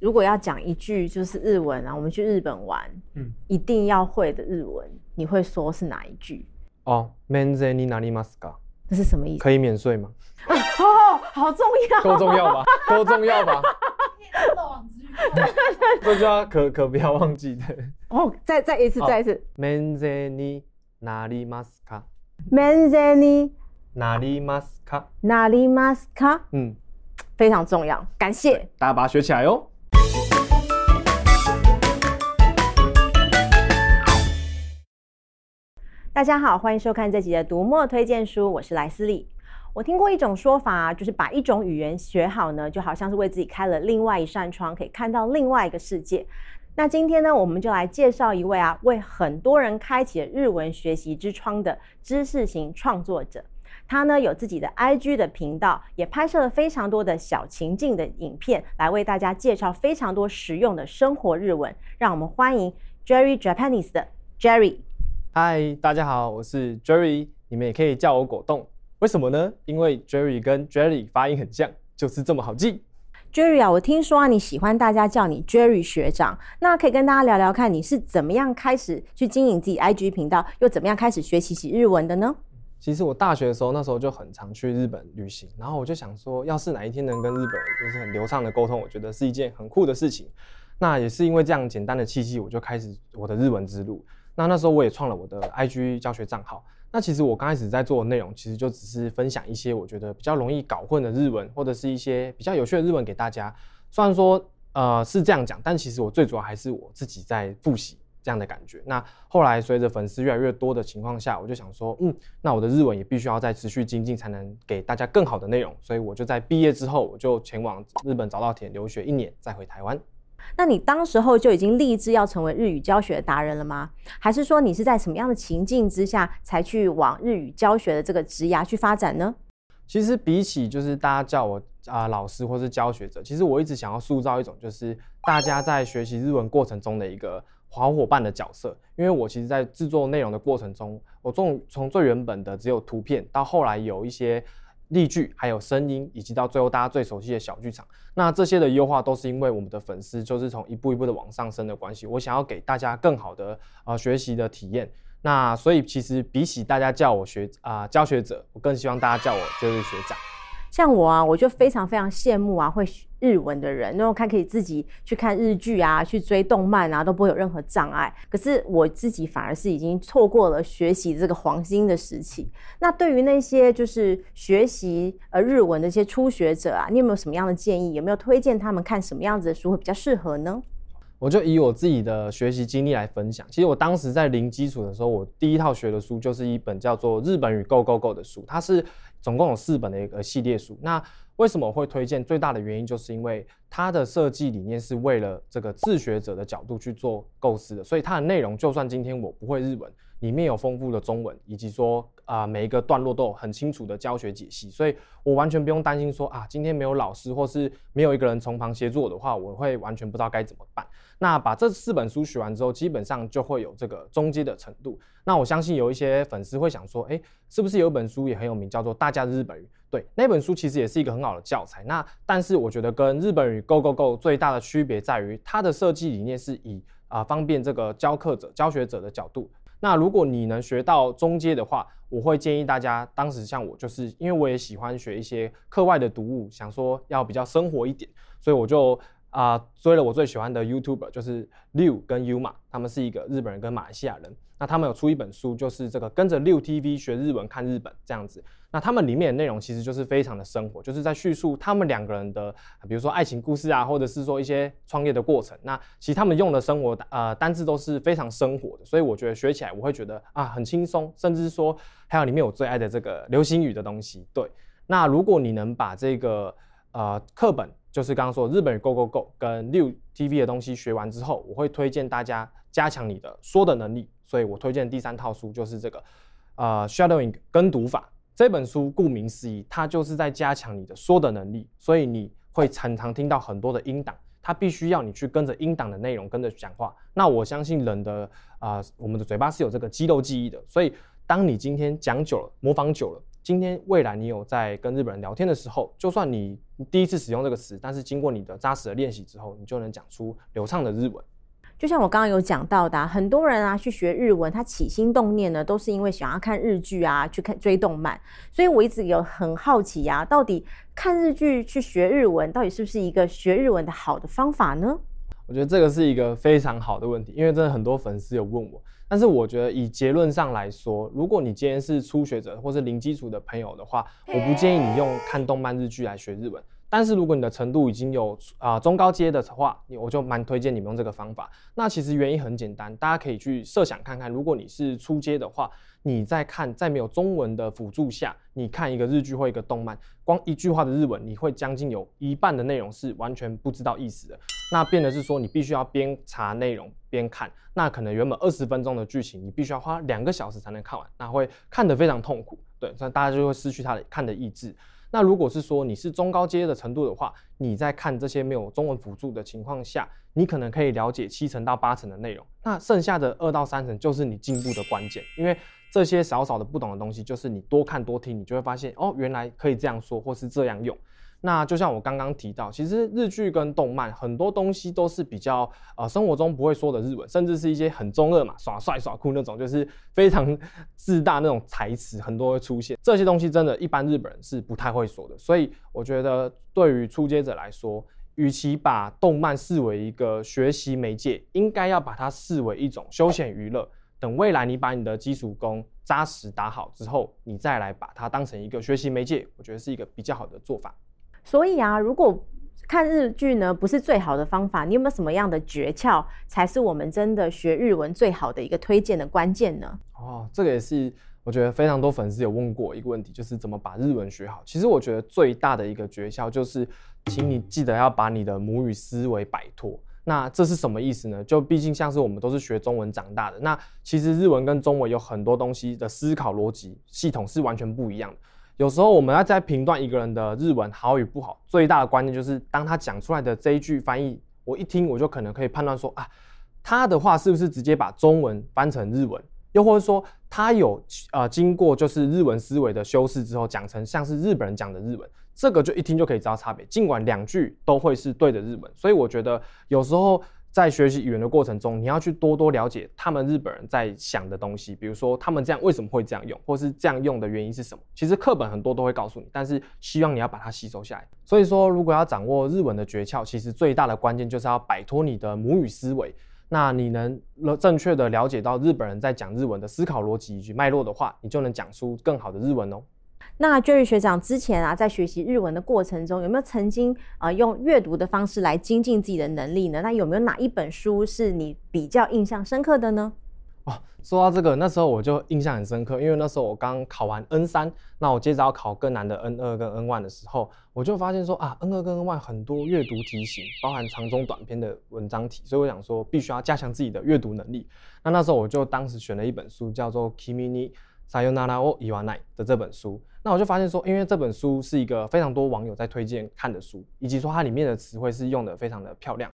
如果要讲一句就是日文啊，我们去日本玩，嗯，一定要会的日文，你会说是哪一句？哦，免税になりますか？这是什么意思？可以免税吗？哦，好重要，够重要吧？够重要吧？这句话可可不要忘记的。哦，再再一次，再一次。免税になりますか？免税になりますか？なりますか？嗯，非常重要，感谢大家把它学起来哟。 大家好，欢迎收看这集的读墨推荐书，我是莱斯利。我听过一种说法，就是把一种语言学好呢，就好像是为自己开了另外一扇窗，可以看到另外一个世界。那今天呢，我们就来介绍一位啊，为很多人开启了日文学习之窗的知识型创作者。他呢有自己的 IG 的频道，也拍摄了非常多的小情境的影片，来为大家介绍非常多实用的生活日文。让我们欢迎 Jerry Japanese 的 Jerry。嗨，大家好，我是 Jerry，你们也可以叫我果冻。为什么呢？因为 Jerry 跟 Jerry 发音很像，就是这么好记。Jerry 啊，我听说啊，你喜欢大家叫你 Jerry 学长，那可以跟大家聊聊看，你是怎么样开始去经营自己 IG 频道，又怎么样开始学习起日文的呢？其实我大学的时候，那时候就很常去日本旅行，然后我就想说，要是哪一天能跟日本人就是很流畅的沟通，我觉得是一件很酷的事情。那也是因为这样简单的契机，我就开始我的日文之路。那那时候我也创了我的 IG 教学账号。那其实我刚开始在做的内容，其实就只是分享一些我觉得比较容易搞混的日文，或者是一些比较有趣的日文给大家。虽然说呃是这样讲，但其实我最主要还是我自己在复习这样的感觉。那后来随着粉丝越来越多的情况下，我就想说，嗯，那我的日文也必须要再持续精进，才能给大家更好的内容。所以我就在毕业之后，我就前往日本早稻田留学一年，再回台湾。那你当时候就已经立志要成为日语教学达人了吗？还是说你是在什么样的情境之下才去往日语教学的这个职涯去发展呢？其实比起就是大家叫我啊、老师或是教学者，其实我一直想要塑造一种就是大家在学习日文过程中的一个好伙伴的角色。因为我其实，在制作内容的过程中，我从从最原本的只有图片，到后来有一些。例句，还有声音，以及到最后大家最熟悉的小剧场，那这些的优化都是因为我们的粉丝就是从一步一步的往上升的关系。我想要给大家更好的呃学习的体验，那所以其实比起大家叫我学啊、教学者，我更希望大家叫我就是学长。像我啊，我就非常非常羡慕啊，会日文的人，那种看可以自己去看日剧啊，去追动漫啊，都不会有任何障碍。可是我自己反而是已经错过了学习这个黄金的时期。那对于那些就是学习呃日文的一些初学者啊，你有没有什么样的建议？有没有推荐他们看什么样子的书会比较适合呢？我就以我自己的学习经历来分享。其实我当时在零基础的时候，我第一套学的书就是一本叫做《日本语 Go Go Go》的书，它是总共有四本的一个系列书。那为什么我会推荐？最大的原因就是因为它的设计理念是为了这个自学者的角度去做构思的，所以它的内容就算今天我不会日文，里面有丰富的中文，以及说啊、每一个段落都有很清楚的教学解析，所以我完全不用担心说啊今天没有老师或是没有一个人从旁协助我的话，我会完全不知道该怎么办。那把这四本书学完之后，基本上就会有这个中阶的程度。那我相信有一些粉丝会想说，哎，是不是有一本书也很有名，叫做《大家的日本语》？对，那本书其实也是一个很好的教材。那但是我觉得跟日本语 Go Go Go 最大的区别在于，它的设计理念是以啊、方便这个教课者、教学者的角度。那如果你能学到中阶的话，我会建议大家，当时像我，就是因为我也喜欢学一些课外的读物，想说要比较生活一点，所以我就。啊、呃，追了我最喜欢的 YouTuber 就是六跟 Yuma，他们是一个日本人跟马来西亚人。那他们有出一本书，就是这个跟着六 TV 学日文看日本这样子。那他们里面的内容其实就是非常的生活，就是在叙述他们两个人的，比如说爱情故事啊，或者是说一些创业的过程。那其实他们用的生活呃单字都是非常生活的，所以我觉得学起来我会觉得啊很轻松，甚至说还有里面我最爱的这个流行语的东西。对，那如果你能把这个呃课本。就是刚刚说日本语 Go Go Go 跟六 TV 的东西学完之后，我会推荐大家加强你的说的能力，所以我推荐第三套书就是这个，呃，Shadowing 跟读法这本书，顾名思义，它就是在加强你的说的能力，所以你会常常听到很多的音档，它必须要你去跟着音档的内容跟着讲话。那我相信人的啊、我们的嘴巴是有这个肌肉记忆的，所以当你今天讲久了，模仿久了。今天未来你有在跟日本人聊天的时候，就算你第一次使用这个词，但是经过你的扎实的练习之后，你就能讲出流畅的日文。就像我刚刚有讲到的啊，很多人啊去学日文，他起心动念呢，都是因为想要看日剧啊，去看追动漫。所以我一直有很好奇呀，到底看日剧去学日文，到底是不是一个学日文的好的方法呢？我觉得这个是一个非常好的问题，因为真的很多粉丝有问我。但是我觉得以结论上来说，如果你今天是初学者或是零基础的朋友的话，我不建议你用看动漫日剧来学日文。但是如果你的程度已经有啊、呃、中高阶的话，你我就蛮推荐你们用这个方法。那其实原因很简单，大家可以去设想看看，如果你是初阶的话，你在看在没有中文的辅助下，你看一个日剧或一个动漫，光一句话的日文，你会将近有一半的内容是完全不知道意思的。那变的是说，你必须要边查内容边看，那可能原本二十分钟的剧情，你必须要花两个小时才能看完，那会看得非常痛苦。对，所以大家就会失去他的看的意志。那如果是说你是中高阶的程度的话，你在看这些没有中文辅助的情况下，你可能可以了解七成到八成的内容，那剩下的二到三成就是你进步的关键，因为这些少少的不懂的东西，就是你多看多听，你就会发现哦，原来可以这样说，或是这样用。那就像我刚刚提到，其实日剧跟动漫很多东西都是比较呃生活中不会说的日文，甚至是一些很中二嘛，耍帅耍酷那种，就是非常 自大那种台词，很多会出现这些东西，真的，一般日本人是不太会说的。所以我觉得，对于初阶者来说，与其把动漫视为一个学习媒介，应该要把它视为一种休闲娱乐。等未来你把你的基础功扎实打好之后，你再来把它当成一个学习媒介，我觉得是一个比较好的做法。所以啊，如果看日剧呢，不是最好的方法，你有没有什么样的诀窍，才是我们真的学日文最好的一个推荐的关键呢？哦，这个也是我觉得非常多粉丝有问过一个问题，就是怎么把日文学好。其实我觉得最大的一个诀窍就是，请你记得要把你的母语思维摆脱。那这是什么意思呢？就毕竟像是我们都是学中文长大的，那其实日文跟中文有很多东西的思考逻辑系统是完全不一样的。有时候我们要在评断一个人的日文好与不好，最大的关键就是当他讲出来的这一句翻译，我一听我就可能可以判断说啊，他的话是不是直接把中文翻成日文，又或者说他有呃经过就是日文思维的修饰之后讲成像是日本人讲的日文，这个就一听就可以知道差别。尽管两句都会是对的日文，所以我觉得有时候。在学习语言的过程中，你要去多多了解他们日本人在想的东西，比如说他们这样为什么会这样用，或是这样用的原因是什么。其实课本很多都会告诉你，但是希望你要把它吸收下来。所以说，如果要掌握日文的诀窍，其实最大的关键就是要摆脱你的母语思维。那你能正确的了解到日本人在讲日文的思考逻辑以及脉络的话，你就能讲出更好的日文哦。那 Jerry 学长之前啊，在学习日文的过程中，有没有曾经啊、用阅读的方式来精进自己的能力呢？那有没有哪一本书是你比较印象深刻的呢？哦，说到这个，那时候我就印象很深刻，因为那时候我刚考完 N 三，那我接着要考更难的 N 二跟 N one 的时候，我就发现说啊，N 二跟 N one 很多阅读题型，包含长中短篇的文章题，所以我想说必须要加强自己的阅读能力。那那时候我就当时选了一本书，叫做《Kimi Sayonara o Iwanai》的这本书。那我就发现说，因为这本书是一个非常多网友在推荐看的书，以及说它里面的词汇是用的非常的漂亮。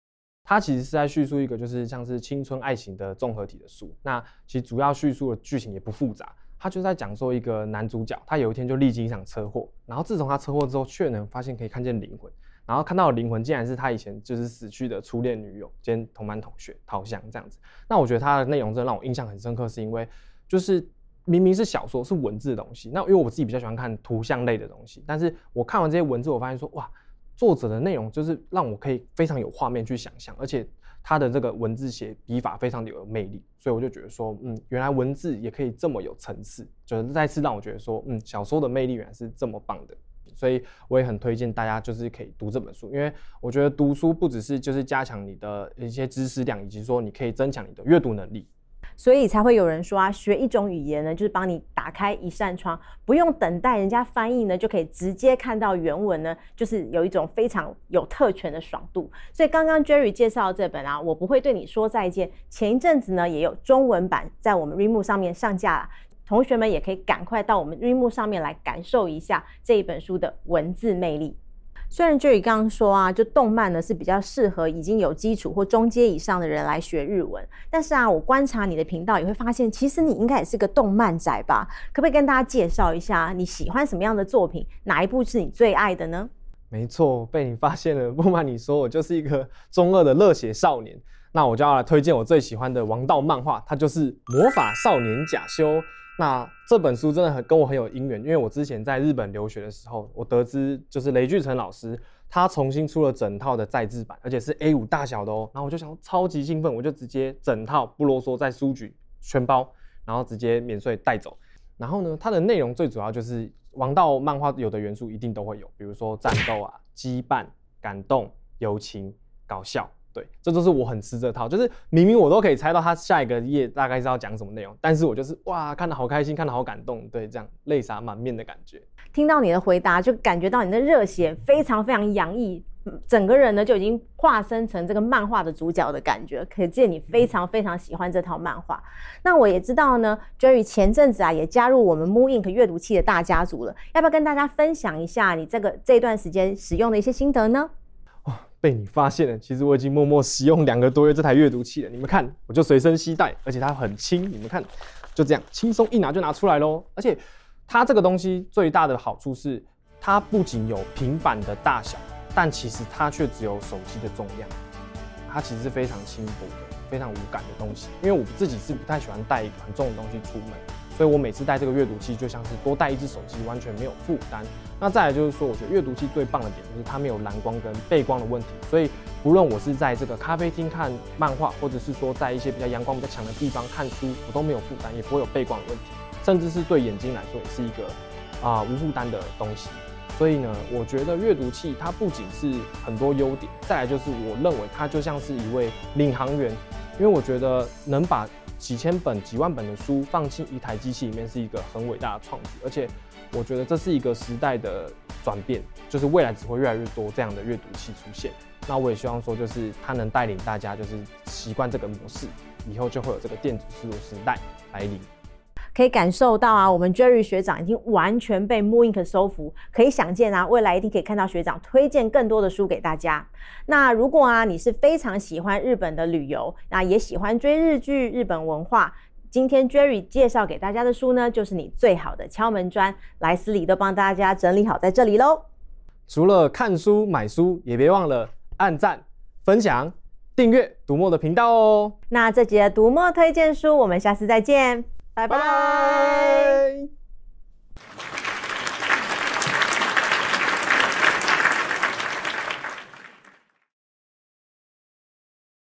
它其实是在叙述一个就是像是青春爱情的综合体的书。那其实主要叙述的剧情也不复杂，它就在讲说一个男主角，他有一天就历经一场车祸，然后自从他车祸之后，却能发现可以看见灵魂，然后看到的灵魂竟然是他以前就是死去的初恋女友兼同班同学桃香这样子。那我觉得它的内容真的让我印象很深刻，是因为就是。明明是小说，是文字的东西。那因为我自己比较喜欢看图像类的东西，但是我看完这些文字，我发现说，哇，作者的内容就是让我可以非常有画面去想象，而且他的这个文字写笔法非常的有魅力，所以我就觉得说，嗯，原来文字也可以这么有层次，就是再次让我觉得说，嗯，小说的魅力原来是这么棒的。所以我也很推荐大家就是可以读这本书，因为我觉得读书不只是就是加强你的一些知识量，以及说你可以增强你的阅读能力。所以才会有人说啊，学一种语言呢，就是帮你打开一扇窗，不用等待人家翻译呢，就可以直接看到原文呢，就是有一种非常有特权的爽度。所以刚刚 Jerry 介绍这本啊，我不会对你说再见。前一阵子呢，也有中文版在我们 Readmoo 上面上架了，同学们也可以赶快到我们 Rimu 上面来感受一下这一本书的文字魅力。虽然 Jerry 刚刚说啊，就动漫呢是比较适合已经有基础或中阶以上的人来学日文，但是啊，我观察你的频道也会发现，其实你应该也是个动漫宅吧？可不可以跟大家介绍一下你喜欢什么样的作品？哪一部是你最爱的呢？没错，被你发现了。不瞒你说，我就是一个中二的热血少年。那我就要来推荐我最喜欢的王道漫画，它就是《魔法少年贾修》。那这本书真的很跟我很有姻缘，因为我之前在日本留学的时候，我得知就是雷巨成老师他重新出了整套的再制版，而且是 A5 大小的哦。然后我就想超级兴奋，我就直接整套不啰嗦在书局全包，然后直接免税带走。然后呢，它的内容最主要就是王道漫画有的元素一定都会有，比如说战斗啊、羁绊、感动、友情、搞笑。对，这都是我很吃这套，就是明明我都可以猜到他下一个页大概是要讲什么内容，但是我就是哇，看得好开心，看得好感动，对，这样泪洒满面的感觉。听到你的回答，就感觉到你的热血非常非常洋溢，整个人呢就已经化身成这个漫画的主角的感觉，可见你非常非常喜欢这套漫画。那我也知道呢，Jerry 前阵子啊也加入我们 Moonink 阅读器的大家族了，要不要跟大家分享一下你这个这段时间使用的一些心得呢？被你发现了，其实我已经默默使用两个多月这台阅读器了。你们看，我就随身携带，而且它很轻，你们看，就这样轻松一拿就拿出来喽。而且它这个东西最大的好处是，它不仅有平板的大小，但其实它却只有手机的重量。它其实是非常轻薄的、非常无感的东西。因为我自己是不太喜欢带一个很重的东西出门。所以我每次带这个阅读器，就像是多带一只手机，完全没有负担。那再来就是说，我觉得阅读器最棒的点就是它没有蓝光跟背光的问题。所以无论我是在这个咖啡厅看漫画，或者是说在一些比较阳光比较强的地方看书，我都没有负担，也不会有背光的问题。甚至是对眼睛来说，也是一个啊、无负担的东西。所以呢，我觉得阅读器它不仅是很多优点，再来就是我认为它就像是一位领航员，因为我觉得能把。几千本、几万本的书放进一台机器里面是一个很伟大的创举，而且我觉得这是一个时代的转变，就是未来只会越来越多这样的阅读器出现。那我也希望说，就是它能带领大家就是习惯这个模式，以后就会有这个电子书的时代来临。可以感受到啊，我们 Jerry 学长已经完全被 mooInk 收服，可以想见啊，未来一定可以看到学长推荐更多的书给大家。那如果啊，你是非常喜欢日本的旅游，那也喜欢追日剧、日本文化，今天 Jerry 介绍给大家的书呢，就是你最好的敲门砖。莱斯里都帮大家整理好在这里喽。除了看书、买书，也别忘了按赞、分享、订阅读墨的频道哦。那这集的读墨推荐书，我们下次再见。拜拜。